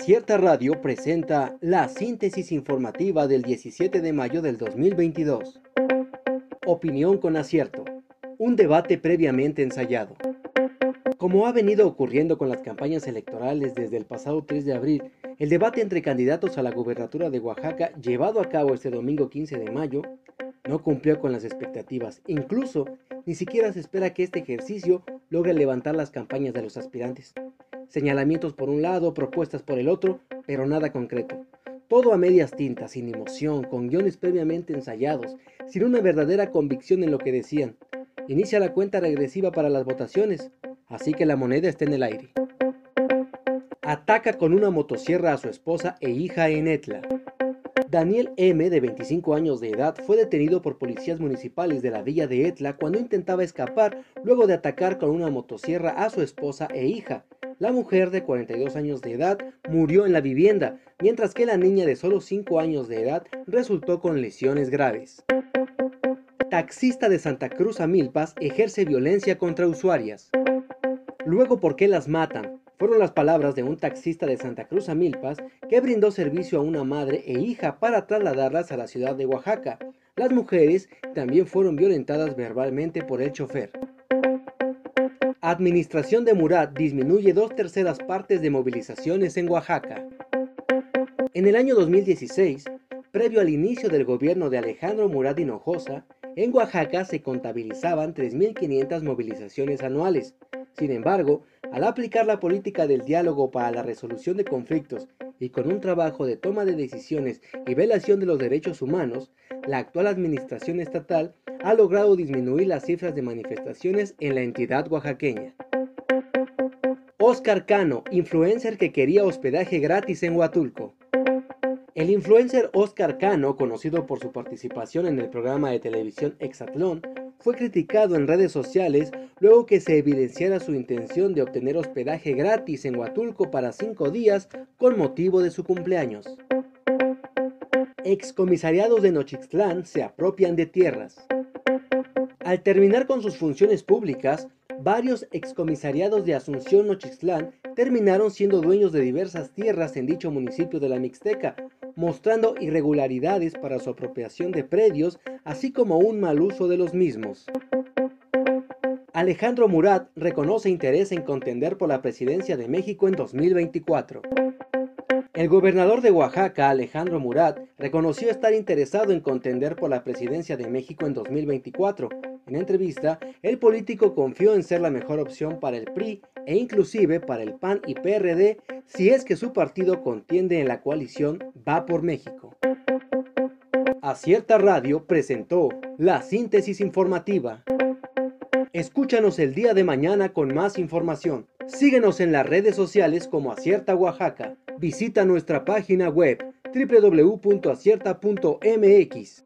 Acierta Radio presenta la síntesis informativa del 17 de mayo del 2022. Opinión con acierto. Un debate previamente ensayado. Como ha venido ocurriendo con las campañas electorales desde el pasado 3 de abril, el debate entre candidatos a la gubernatura de Oaxaca, llevado a cabo este domingo 15 de mayo, no cumplió con las expectativas. Incluso, ni siquiera se espera que este ejercicio logre levantar las campañas de los aspirantes señalamientos por un lado, propuestas por el otro, pero nada concreto. Todo a medias tintas, sin emoción, con guiones previamente ensayados, sin una verdadera convicción en lo que decían. Inicia la cuenta regresiva para las votaciones, así que la moneda está en el aire. Ataca con una motosierra a su esposa e hija en Etla. Daniel M., de 25 años de edad, fue detenido por policías municipales de la villa de Etla cuando intentaba escapar luego de atacar con una motosierra a su esposa e hija, la mujer de 42 años de edad murió en la vivienda, mientras que la niña de solo 5 años de edad resultó con lesiones graves. Taxista de Santa Cruz a Milpas ejerce violencia contra usuarias. Luego, ¿por qué las matan? Fueron las palabras de un taxista de Santa Cruz a Milpas que brindó servicio a una madre e hija para trasladarlas a la ciudad de Oaxaca. Las mujeres también fueron violentadas verbalmente por el chofer. Administración de Murat disminuye dos terceras partes de movilizaciones en Oaxaca. En el año 2016, previo al inicio del gobierno de Alejandro Murat Hinojosa, en Oaxaca se contabilizaban 3.500 movilizaciones anuales. Sin embargo, al aplicar la política del diálogo para la resolución de conflictos y con un trabajo de toma de decisiones y velación de los derechos humanos, la actual administración estatal ha logrado disminuir las cifras de manifestaciones en la entidad oaxaqueña. Oscar Cano, influencer que quería hospedaje gratis en Huatulco. El influencer Oscar Cano, conocido por su participación en el programa de televisión Exatlón, fue criticado en redes sociales luego que se evidenciara su intención de obtener hospedaje gratis en Huatulco para cinco días con motivo de su cumpleaños. Excomisariados de Nochixtlán se apropian de tierras. Al terminar con sus funciones públicas, varios excomisariados de Asunción Nochixtlán terminaron siendo dueños de diversas tierras en dicho municipio de la Mixteca, mostrando irregularidades para su apropiación de predios, así como un mal uso de los mismos. Alejandro Murat reconoce interés en contender por la presidencia de México en 2024. El gobernador de Oaxaca, Alejandro Murat, reconoció estar interesado en contender por la presidencia de México en 2024, en entrevista, el político confió en ser la mejor opción para el PRI e inclusive para el PAN y PRD si es que su partido contiende en la coalición Va por México. Acierta Radio presentó la síntesis informativa. Escúchanos el día de mañana con más información. Síguenos en las redes sociales como Acierta Oaxaca. Visita nuestra página web www.acierta.mx.